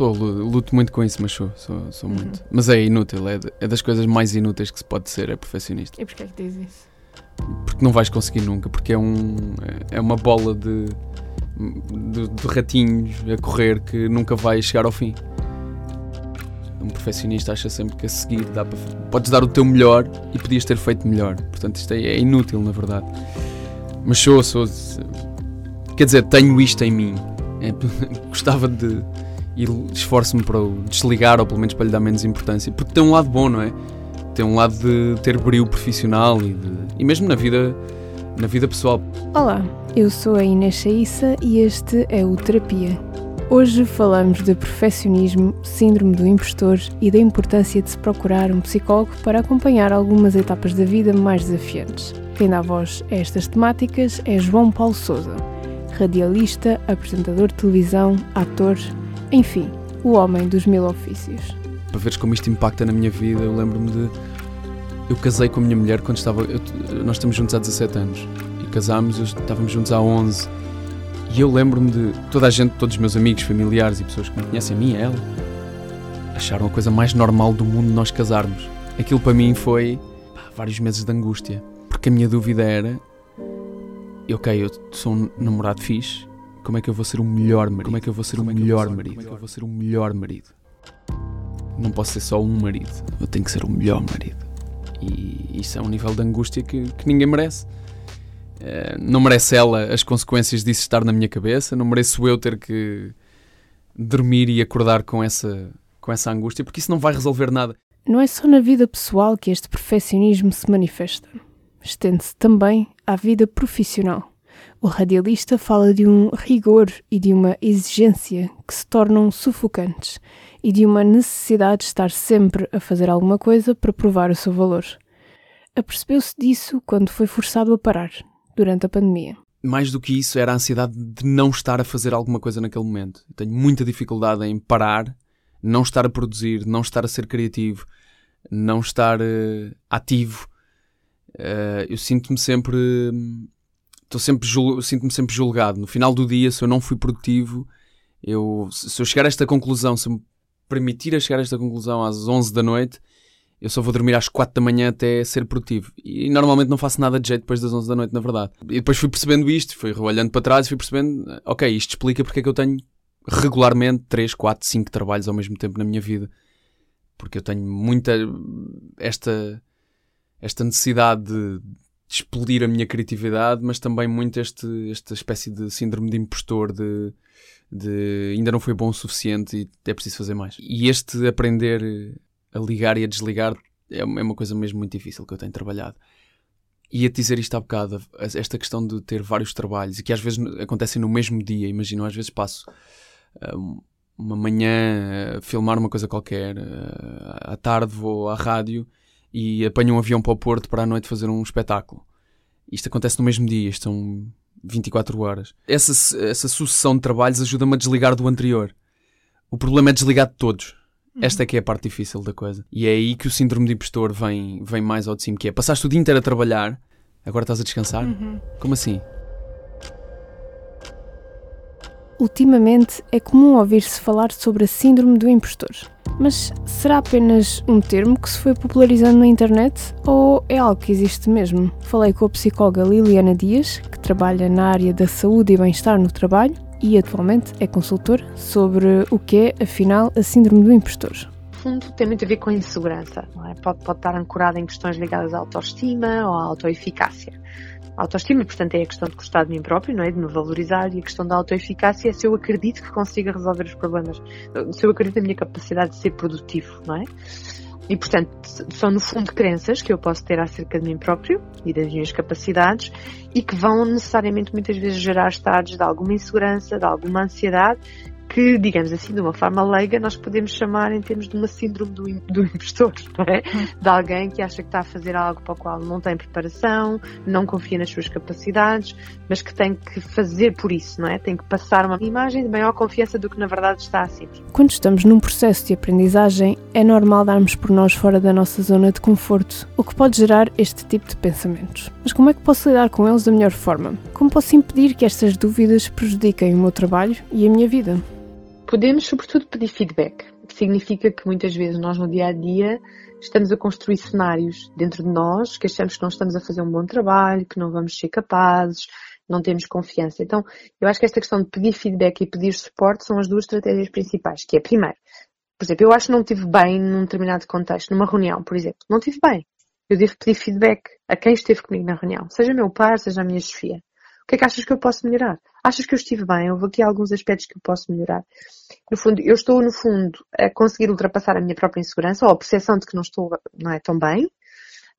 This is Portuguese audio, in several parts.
Sou, luto muito com isso, mas sou, sou, sou uhum. muito. Mas é inútil, é, é, das coisas mais inúteis que se pode ser, é perfeccionista. E porquê é que diz isso? Porque não vais conseguir nunca, porque é, um, é uma bola de, de, de ratinhos a correr que nunca vai chegar ao fim. Um perfeccionista acha sempre que a seguir dá para. Podes dar o teu melhor e podias ter feito melhor. Portanto, isto é, é inútil, na verdade. Mas sou, sou. Quer dizer, tenho isto em mim. É, gostava de. E esforço-me para o desligar, ou pelo menos para lhe dar menos importância. Porque tem um lado bom, não é? Tem um lado de ter brilho profissional e, de, e mesmo na vida, na vida pessoal. Olá, eu sou a Inês Chaissa e este é o Terapia Hoje falamos de perfeccionismo, síndrome do impostor e da importância de se procurar um psicólogo para acompanhar algumas etapas da vida mais desafiantes. Quem dá voz a estas temáticas é João Paulo Souza, radialista, apresentador de televisão, ator, enfim, o homem dos mil ofícios. Para veres como isto impacta na minha vida, eu lembro-me de. Eu casei com a minha mulher quando estava. Eu... Nós estamos juntos há 17 anos e casámos, estávamos juntos há 11 e eu lembro-me de toda a gente, todos os meus amigos, familiares e pessoas que me conhecem, a mim e ela, acharam a coisa mais normal do mundo nós casarmos. Aquilo para mim foi pá, vários meses de angústia. Porque a minha dúvida era: ok, eu sou um namorado fixe, como é que eu vou ser o melhor marido? Como é que eu vou ser o melhor marido? Como é que eu vou ser o melhor marido? Não posso ser só um marido, eu tenho que ser o melhor marido. E isso é um nível de angústia que, que ninguém merece. Eh, não merece ela as consequências disso estar na minha cabeça, não mereço eu ter que dormir e acordar com essa, com essa angústia, porque isso não vai resolver nada. Não é só na vida pessoal que este perfeccionismo se manifesta. Estende-se também à vida profissional. O radialista fala de um rigor e de uma exigência que se tornam sufocantes e de uma necessidade de estar sempre a fazer alguma coisa para provar o seu valor. Apercebeu-se disso quando foi forçado a parar, durante a pandemia. Mais do que isso, era a ansiedade de não estar a fazer alguma coisa naquele momento. Tenho muita dificuldade em parar, não estar a produzir, não estar a ser criativo, não estar uh, ativo. Uh, eu sinto-me sempre. Estou sempre sinto-me sempre julgado. No final do dia, se eu não fui produtivo, eu, se eu chegar a esta conclusão, se me permitir a chegar a esta conclusão às 11 da noite, eu só vou dormir às 4 da manhã até ser produtivo. E normalmente não faço nada de jeito depois das 11 da noite, na verdade. E depois fui percebendo isto, fui olhando para trás e fui percebendo, ok, isto explica porque é que eu tenho regularmente 3, 4, 5 trabalhos ao mesmo tempo na minha vida. Porque eu tenho muita esta, esta necessidade de, de explodir a minha criatividade, mas também muito este, esta espécie de síndrome de impostor, de, de ainda não foi bom o suficiente e é preciso fazer mais. E este aprender a ligar e a desligar é uma coisa mesmo muito difícil que eu tenho trabalhado. E a dizer isto há bocado, esta questão de ter vários trabalhos e que às vezes acontecem no mesmo dia, imagino, às vezes passo hum, uma manhã a filmar uma coisa qualquer, à tarde vou à rádio e apanho um avião para o Porto para à noite fazer um espetáculo. Isto acontece no mesmo dia, isto são 24 horas. Essa, essa sucessão de trabalhos ajuda-me a desligar do anterior. O problema é desligar de todos. Uhum. Esta é que é a parte difícil da coisa. E é aí que o síndrome de impostor vem, vem mais ao de cima, que é passaste o dia inteiro a trabalhar, agora estás a descansar? Uhum. Como assim? Ultimamente é comum ouvir-se falar sobre a síndrome do impostor. Mas será apenas um termo que se foi popularizando na internet ou é algo que existe mesmo? Falei com a psicóloga Liliana Dias, que trabalha na área da saúde e bem-estar no trabalho, e atualmente é consultor sobre o que é, afinal, a síndrome do impostor. Fundo, tem muito a ver com a insegurança. É? Pode, pode estar ancorada em questões ligadas à autoestima ou à autoeficácia. Autoestima, portanto, é a questão de gostar de mim próprio, não é? de me valorizar, e a questão da autoeficácia é se eu acredito que consiga resolver os problemas, se eu acredito na minha capacidade de ser produtivo, não é? E, portanto, são no fundo crenças que eu posso ter acerca de mim próprio e das minhas capacidades e que vão necessariamente muitas vezes gerar estados de alguma insegurança, de alguma ansiedade que, digamos assim, de uma forma leiga, nós podemos chamar em termos de uma síndrome do, do impostor, não é? De alguém que acha que está a fazer algo para o qual não tem preparação, não confia nas suas capacidades, mas que tem que fazer por isso, não é? Tem que passar uma imagem de maior confiança do que na verdade está a sentir. Quando estamos num processo de aprendizagem, é normal darmos por nós fora da nossa zona de conforto, o que pode gerar este tipo de pensamentos. Mas como é que posso lidar com eles da melhor forma? Como posso impedir que estas dúvidas prejudiquem o meu trabalho e a minha vida? Podemos, sobretudo, pedir feedback. Significa que muitas vezes nós, no dia a dia, estamos a construir cenários dentro de nós que achamos que não estamos a fazer um bom trabalho, que não vamos ser capazes, não temos confiança. Então, eu acho que esta questão de pedir feedback e pedir suporte são as duas estratégias principais, que é, primeiro, por exemplo, eu acho que não estive bem num determinado contexto, numa reunião, por exemplo. Não estive bem. Eu devo pedir feedback a quem esteve comigo na reunião. Seja meu par, seja a minha chefia. O que é que achas que eu posso melhorar? Achas que eu estive bem? Houve aqui alguns aspectos que eu posso melhorar. No fundo, eu estou, no fundo, a conseguir ultrapassar a minha própria insegurança ou a percepção de que não estou, não é tão bem.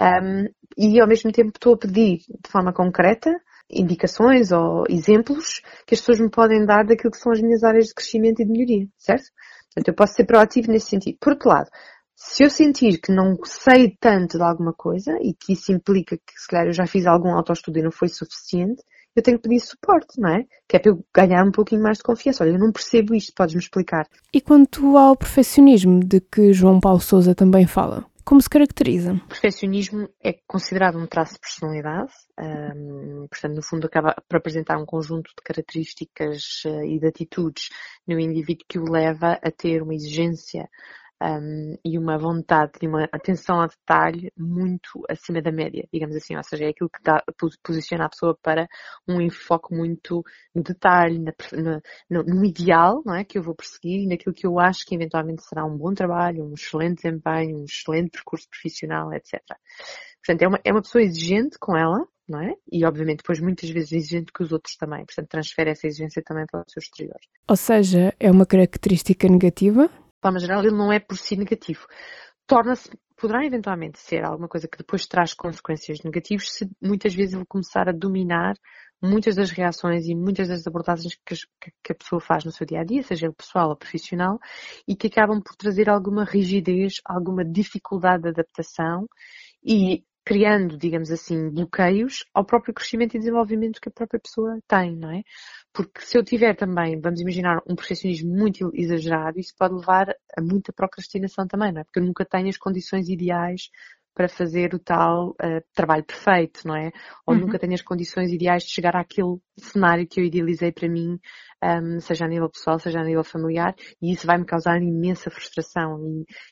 Um, e ao mesmo tempo estou a pedir de forma concreta indicações ou exemplos que as pessoas me podem dar daquilo que são as minhas áreas de crescimento e de melhoria, certo? Portanto, eu posso ser proativo nesse sentido. Por outro lado, se eu sentir que não sei tanto de alguma coisa e que isso implica que se calhar eu já fiz algum autoestudo e não foi suficiente, eu tenho que pedir suporte, não é? Que é para eu ganhar um pouquinho mais de confiança. Olha, eu não percebo isto, podes-me explicar. E quanto ao perfeccionismo de que João Paulo Souza também fala? Como se caracteriza? O perfeccionismo é considerado um traço de personalidade, um, portanto, no fundo, acaba por apresentar um conjunto de características uh, e de atitudes no indivíduo que o leva a ter uma exigência um, e uma vontade e uma atenção ao detalhe muito acima da média, digamos assim, ou seja, é aquilo que dá, posiciona a pessoa para um enfoque muito no detalhe, na, no, no, ideal, não é, que eu vou perseguir naquilo que eu acho que eventualmente será um bom trabalho, um excelente desempenho, um excelente percurso profissional, etc. Portanto, é uma, é uma pessoa exigente com ela, não é? E obviamente depois muitas vezes exigente com os outros também, portanto transfere essa exigência também para o seu exterior. Ou seja, é uma característica negativa? Forma geral, ele não é por si negativo. Torna-se, poderá eventualmente ser alguma coisa que depois traz consequências negativas se muitas vezes ele começar a dominar muitas das reações e muitas das abordagens que, que, a pessoa faz no seu dia a dia, seja pessoal ou profissional, e que acabam por trazer alguma rigidez, alguma dificuldade de adaptação e criando, digamos assim, bloqueios ao próprio crescimento e desenvolvimento que a própria pessoa tem, não é? Porque se eu tiver também, vamos imaginar, um perfeccionismo muito exagerado, isso pode levar a muita procrastinação também, não é? Porque eu nunca tenho as condições ideais para fazer o tal uh, trabalho perfeito, não é? Ou uhum. nunca tenho as condições ideais de chegar àquele cenário que eu idealizei para mim, um, seja a nível pessoal, seja a nível familiar, e isso vai me causar imensa frustração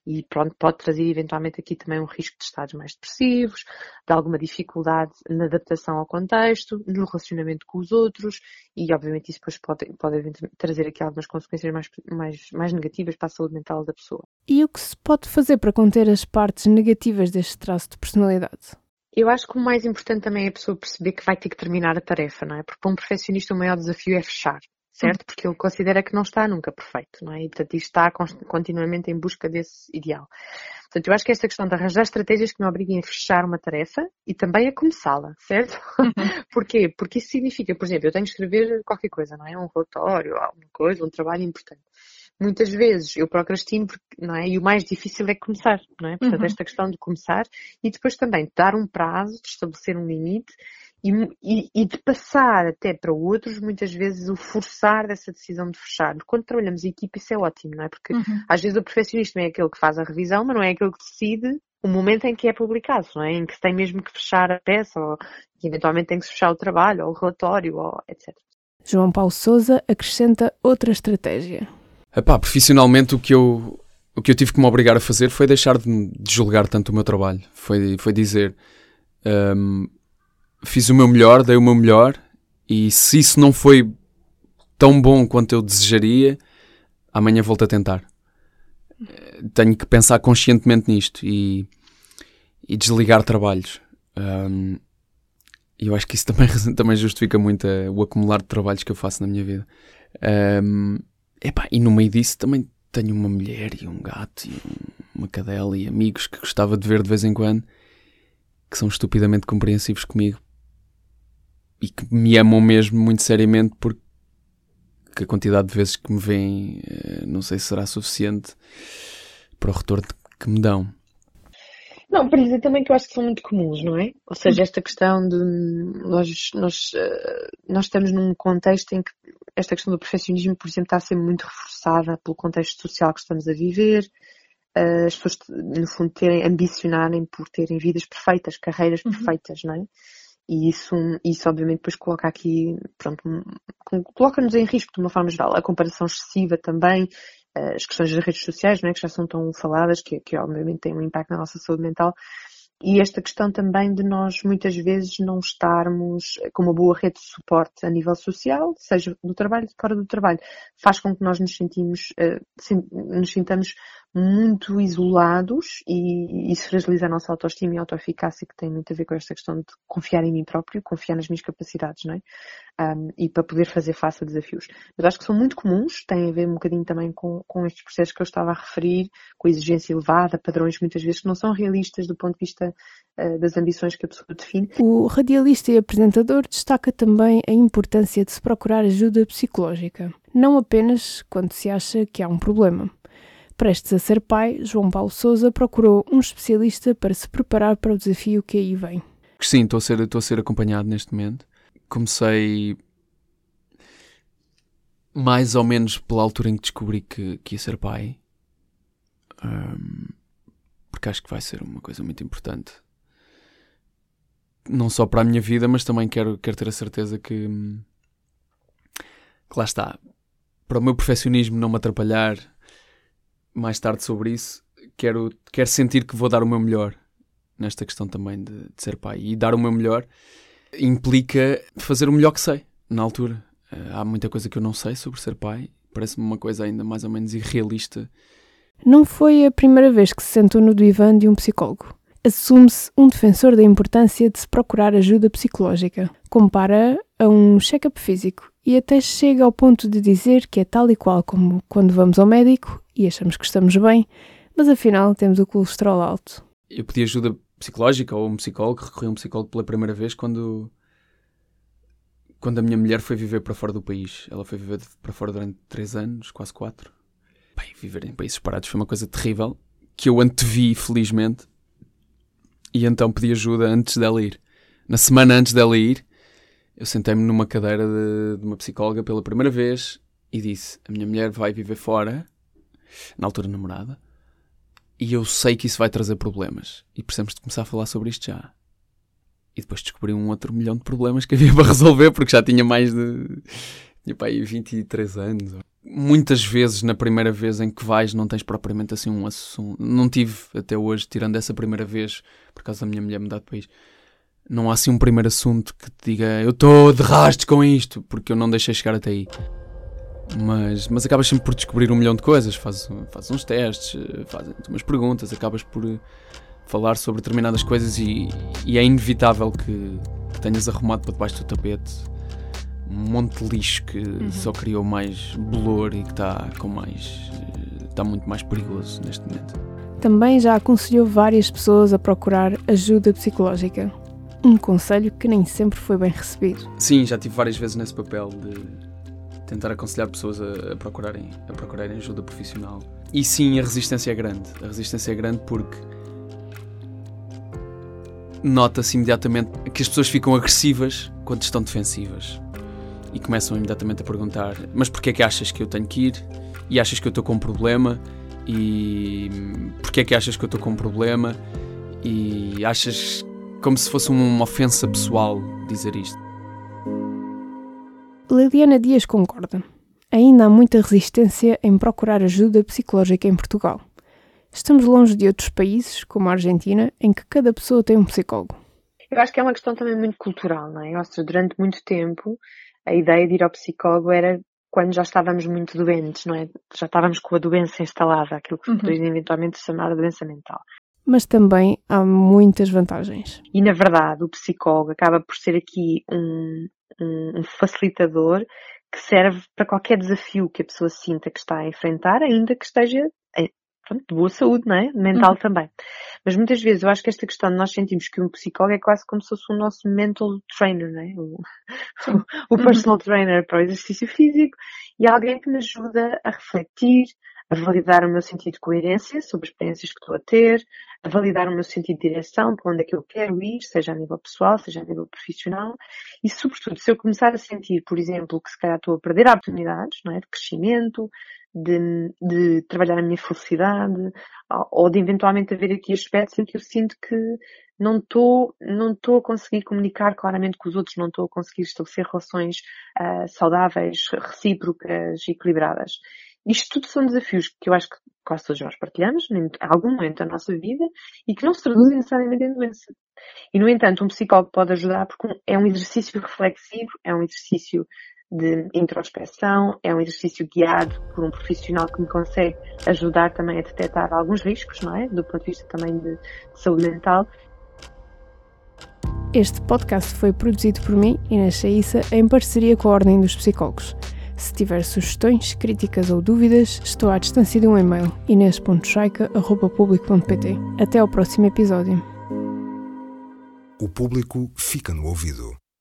e, e pronto, pode trazer eventualmente aqui também um risco de estados mais depressivos, de alguma dificuldade na adaptação ao contexto, no relacionamento com os outros, e obviamente isso depois pode, pode trazer aqui algumas consequências mais, mais, mais negativas para a saúde mental da pessoa. E o que se pode fazer para conter as partes negativas deste traço de personalidade? Eu acho que o mais importante também é a pessoa perceber que vai ter que terminar a tarefa, não é? Porque para um profissionista o maior desafio é fechar, certo? Hum. Porque ele considera que não está nunca perfeito, não é? E portanto está continuamente em busca desse ideal. Portanto, eu acho que esta questão de arranjar estratégias que me obriguem a fechar uma tarefa e também a começá-la, certo? Uhum. Porquê? Porque isso significa, por exemplo, eu tenho que escrever qualquer coisa, não é? Um relatório, alguma coisa, um trabalho importante muitas vezes eu procrastino, porque, não é? E o mais difícil é começar, não é? Portanto, uhum. esta questão de começar e depois também dar um prazo, de estabelecer um limite e, e, e, de passar até para outros, muitas vezes, o forçar dessa decisão de fechar. Quando trabalhamos em equipe, isso é ótimo, não é? Porque uhum. às vezes o perfeccionista não é aquele que faz a revisão, mas não é aquele que decide o momento em que é publicado, não é? Em que se tem mesmo que fechar a peça, ou que eventualmente tem que se fechar o trabalho, ou o relatório, ou etc. João Paulo Souza acrescenta outra estratégia. Epá, profissionalmente o que eu o que eu tive que me obrigar a fazer foi deixar de, de julgar tanto o meu trabalho. Foi, foi dizer um, fiz o meu melhor, dei o meu melhor e se isso não foi tão bom quanto eu desejaria, amanhã volto a tentar. Tenho que pensar conscientemente nisto e, e desligar trabalhos. Um, e eu acho que isso também, também justifica muito a, o acumular de trabalhos que eu faço na minha vida. Um, Epá, e no meio disso também tenho uma mulher e um gato e uma cadela e amigos que gostava de ver de vez em quando que são estupidamente compreensivos comigo e que me amam mesmo muito seriamente porque a quantidade de vezes que me veem eh, não sei se será suficiente para o retorno que me dão. Não, para dizer também que eu acho que são muito comuns, não é? Ou seja, esta questão de nós, nós, eh, nós estamos num contexto em que esta questão do perfeccionismo, por exemplo, está a ser muito reforçada pelo contexto social que estamos a viver, eh, as pessoas, no fundo, terem, ambicionarem por terem vidas perfeitas, carreiras uhum. perfeitas, não é? E isso, isso obviamente depois coloca aqui, pronto, coloca-nos em risco de uma forma geral. A comparação excessiva também, as questões das redes sociais, é, que já são tão faladas, que, que obviamente têm um impacto na nossa saúde mental, e esta questão também de nós muitas vezes não estarmos com uma boa rede de suporte a nível social, seja do trabalho, fora do trabalho, faz com que nós nos sentimos, uh, nos sintamos muito isolados e isso fragiliza a nossa autoestima e autoeficácia que tem muito a ver com esta questão de confiar em mim próprio, confiar nas minhas capacidades, não é? Um, e para poder fazer face a desafios. Mas acho que são muito comuns, têm a ver um bocadinho também com, com estes processos que eu estava a referir, com a exigência elevada, padrões muitas vezes que não são realistas do ponto de vista uh, das ambições que a pessoa define. O radialista e apresentador destaca também a importância de se procurar ajuda psicológica, não apenas quando se acha que há um problema. Prestes a ser pai, João Paulo Souza procurou um especialista para se preparar para o desafio que aí vem. Sim, estou a ser, estou a ser acompanhado neste momento. Comecei mais ou menos pela altura em que descobri que, que ia ser pai. Um, porque acho que vai ser uma coisa muito importante. Não só para a minha vida, mas também quero, quero ter a certeza que, que lá está. Para o meu perfeccionismo não me atrapalhar mais tarde sobre isso, quero, quero sentir que vou dar o meu melhor nesta questão também de, de ser pai. E dar o meu melhor implica fazer o melhor que sei na altura. Uh, há muita coisa que eu não sei sobre ser pai. Parece-me uma coisa ainda mais ou menos irrealista. Não foi a primeira vez que se sentou no divã de um psicólogo. Assume-se um defensor da importância de se procurar ajuda psicológica. Compara a um check-up físico e até chega ao ponto de dizer que é tal e qual como quando vamos ao médico e achamos que estamos bem, mas afinal temos o colesterol alto. Eu pedi ajuda psicológica ou um psicólogo, recorri a um psicólogo pela primeira vez quando quando a minha mulher foi viver para fora do país. Ela foi viver para fora durante três anos, quase quatro. Bem, viver em países separados foi uma coisa terrível que eu antevi, felizmente. E então pedi ajuda antes dela ir. Na semana antes dela ir, eu sentei-me numa cadeira de, de, uma psicóloga pela primeira vez e disse: A minha mulher vai viver fora, na altura namorada, e eu sei que isso vai trazer problemas. E precisamos de começar a falar sobre isto já. E depois descobri um outro milhão de problemas que havia para resolver, porque já tinha mais de. Tinha aí 23 anos. Muitas vezes, na primeira vez em que vais, não tens propriamente assim um assunto. Não tive até hoje, tirando essa primeira vez, por causa da minha mulher mudar de país não há assim um primeiro assunto que te diga eu estou de rastos com isto, porque eu não deixei chegar até aí. Mas, mas acabas sempre por descobrir um milhão de coisas, fazes, fazes uns testes, fazes umas perguntas, acabas por eh, falar sobre determinadas coisas e, e é inevitável que, que, tenhas arrumado para debaixo do tapete um monte de lixo que uhum. só criou mais bolor e que está com mais. Eh, está muito mais perigoso neste momento. Também já aconselhou várias pessoas a procurar ajuda psicológica um conselho que nem sempre foi bem recebido. Sim, já tive várias vezes nesse papel de tentar aconselhar pessoas a, a, procurarem, a procurarem ajuda profissional. E sim, a resistência é grande. A resistência é grande porque nota-se imediatamente que as pessoas ficam agressivas quando estão defensivas e começam imediatamente a perguntar: Mas porquê é que achas que eu tenho que ir? E achas que eu estou com um problema? E porquê é que achas que eu estou com um problema? E achas como se fosse uma ofensa pessoal dizer isto. Liliana Dias concorda. Ainda há muita resistência em procurar ajuda psicológica em Portugal. Estamos longe de outros países, como a Argentina, em que cada pessoa tem um psicólogo. Eu acho que é uma questão também muito cultural, não é? Ou seja, durante muito tempo, a ideia de ir ao psicólogo era quando já estávamos muito doentes, não é? Já estávamos com a doença instalada, aquilo que se uhum. eventualmente chamar a doença mental mas também há muitas vantagens. E na verdade, o psicólogo acaba por ser aqui um, um, facilitador que serve para qualquer desafio que a pessoa sinta que está a enfrentar, ainda que esteja pronto, de boa saúde, não é? Mental uhum. também. Mas muitas vezes eu acho que esta questão de nós sentimos que um psicólogo é quase como se fosse o nosso mental trainer, não é? O, o personal trainer para o exercício físico e alguém que me ajuda a refletir, a validar o meu sentido de coerência sobre as experiências que estou a ter, a validar o meu sentido de direção, para onde é que eu quero ir, seja a nível pessoal, seja a nível profissional, e sobretudo se eu começar a sentir, por exemplo, que se calhar estou a perder oportunidades, não é, de crescimento, de, de trabalhar a minha felicidade, ou de eventualmente haver aqui aspectos em que eu sinto que não estou não estou a conseguir comunicar claramente com os outros, não estou a conseguir estabelecer relações uh, saudáveis, recíprocas, equilibradas. Isto tudo são desafios que eu acho que quase todos nós partilhamos em algum momento da nossa vida e que não se traduzem necessariamente em doença. E, no entanto, um psicólogo pode ajudar porque é um exercício reflexivo, é um exercício de introspeção, é um exercício guiado por um profissional que me consegue ajudar também a detectar alguns riscos, não é? Do ponto de vista também de, de saúde mental. Este podcast foi produzido por mim, Inês Chaissa, em parceria com a Ordem dos Psicólogos. Se tiver sugestões, críticas ou dúvidas, estou à distância de um e-mail inês.chaica.publico.pt. Até ao próximo episódio. O público fica no ouvido.